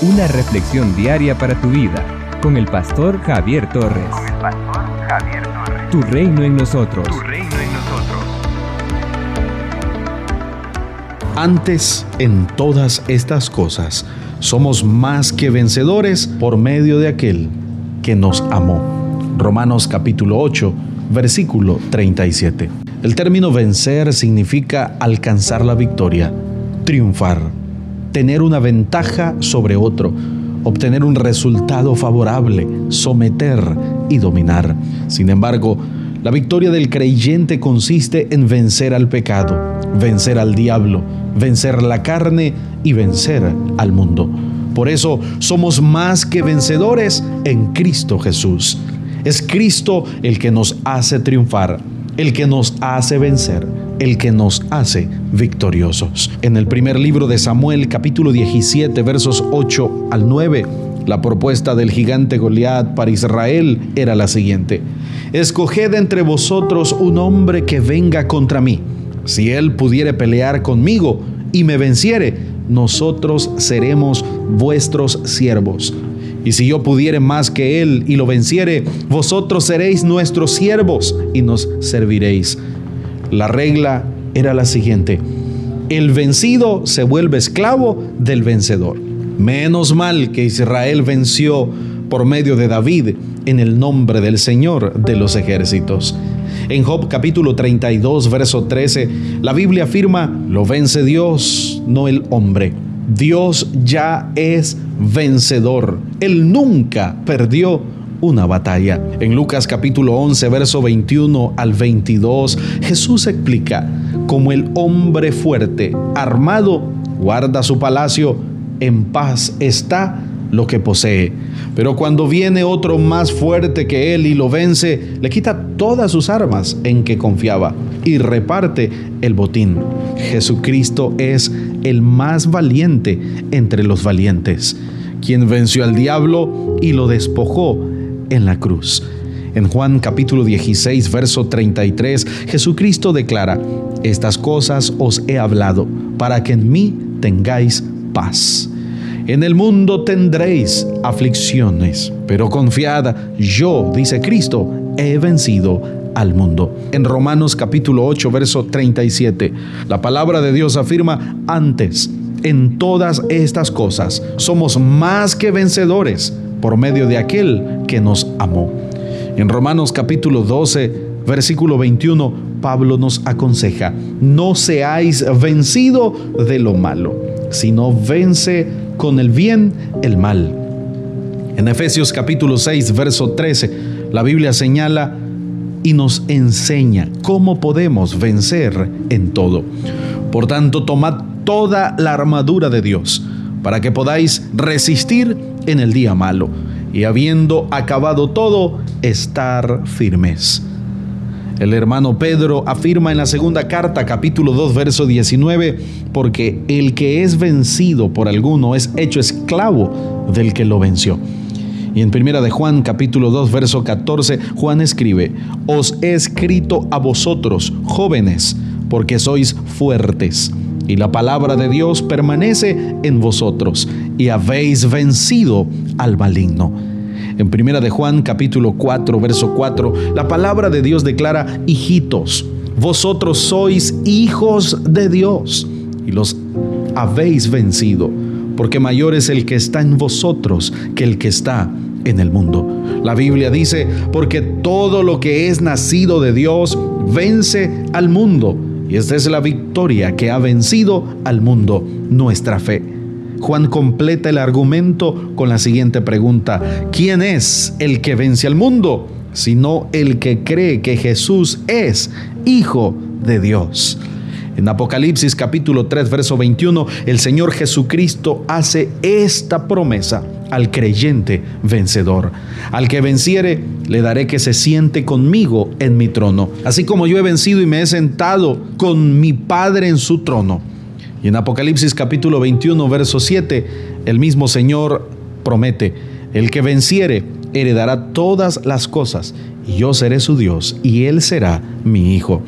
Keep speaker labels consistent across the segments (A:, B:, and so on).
A: Una reflexión diaria para tu vida con el pastor Javier Torres.
B: Con el pastor Javier Torres.
A: Tu reino en nosotros.
B: Tu reino en nosotros.
C: Antes, en todas estas cosas, somos más que vencedores por medio de aquel que nos amó. Romanos capítulo 8, versículo 37. El término vencer significa alcanzar la victoria, triunfar, tener una ventaja sobre otro, obtener un resultado favorable, someter y dominar. Sin embargo, la victoria del creyente consiste en vencer al pecado, vencer al diablo, vencer la carne y vencer al mundo. Por eso somos más que vencedores en Cristo Jesús. Es Cristo el que nos hace triunfar el que nos hace vencer, el que nos hace victoriosos. En el primer libro de Samuel, capítulo 17, versos 8 al 9, la propuesta del gigante Goliat para Israel era la siguiente: Escoged entre vosotros un hombre que venga contra mí. Si él pudiere pelear conmigo y me venciere, nosotros seremos vuestros siervos. Y si yo pudiere más que Él y lo venciere, vosotros seréis nuestros siervos y nos serviréis. La regla era la siguiente. El vencido se vuelve esclavo del vencedor. Menos mal que Israel venció por medio de David en el nombre del Señor de los ejércitos. En Job capítulo 32, verso 13, la Biblia afirma, lo vence Dios, no el hombre. Dios ya es vencedor. Él nunca perdió una batalla. En Lucas capítulo 11, verso 21 al 22, Jesús explica cómo el hombre fuerte, armado, guarda su palacio, en paz está lo que posee. Pero cuando viene otro más fuerte que él y lo vence, le quita todas sus armas en que confiaba y reparte el botín. Jesucristo es el más valiente entre los valientes, quien venció al diablo y lo despojó en la cruz. En Juan capítulo 16, verso 33, Jesucristo declara, estas cosas os he hablado para que en mí tengáis paz. En el mundo tendréis aflicciones, pero confiad, yo, dice Cristo, he vencido al mundo. En Romanos capítulo 8, verso 37, la palabra de Dios afirma, antes, en todas estas cosas, somos más que vencedores por medio de aquel que nos amó. En Romanos capítulo 12, versículo 21, Pablo nos aconseja, no seáis vencido de lo malo, sino vence con el bien el mal. En Efesios capítulo 6, verso 13, la Biblia señala y nos enseña cómo podemos vencer en todo. Por tanto, tomad toda la armadura de Dios para que podáis resistir en el día malo y habiendo acabado todo, estar firmes. El hermano Pedro afirma en la segunda carta, capítulo 2, verso 19, porque el que es vencido por alguno es hecho esclavo del que lo venció. Y en primera de Juan, capítulo 2, verso 14, Juan escribe, os he escrito a vosotros, jóvenes, porque sois fuertes, y la palabra de Dios permanece en vosotros, y habéis vencido al maligno. En Primera de Juan capítulo 4, verso 4, la palabra de Dios declara, hijitos, vosotros sois hijos de Dios y los habéis vencido, porque mayor es el que está en vosotros que el que está en el mundo. La Biblia dice, porque todo lo que es nacido de Dios vence al mundo. Y esta es la victoria que ha vencido al mundo, nuestra fe. Juan completa el argumento con la siguiente pregunta. ¿Quién es el que vence al mundo? Sino el que cree que Jesús es Hijo de Dios. En Apocalipsis capítulo 3, verso 21, el Señor Jesucristo hace esta promesa al creyente vencedor. Al que venciere, le daré que se siente conmigo en mi trono, así como yo he vencido y me he sentado con mi Padre en su trono. Y en Apocalipsis capítulo 21, verso 7, el mismo Señor promete, el que venciere heredará todas las cosas, y yo seré su Dios, y él será mi Hijo.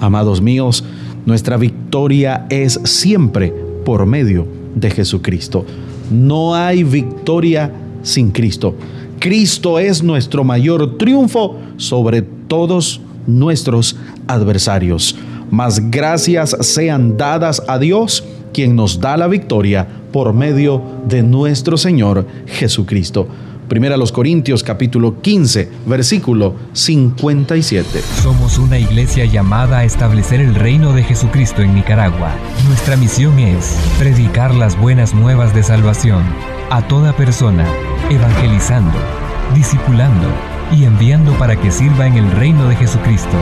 C: Amados míos, nuestra victoria es siempre por medio de Jesucristo. No hay victoria sin Cristo. Cristo es nuestro mayor triunfo sobre todos nuestros adversarios. Mas gracias sean dadas a Dios, quien nos da la victoria por medio de nuestro Señor Jesucristo. Primera los Corintios capítulo 15, versículo 57.
A: Somos una iglesia llamada a establecer el reino de Jesucristo en Nicaragua. Nuestra misión es predicar las buenas nuevas de salvación a toda persona, evangelizando, discipulando y enviando para que sirva en el reino de Jesucristo.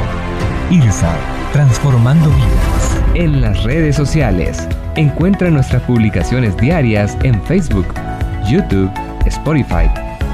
A: IRSA, transformando vidas. En las redes sociales, encuentra nuestras publicaciones diarias en Facebook, YouTube, Spotify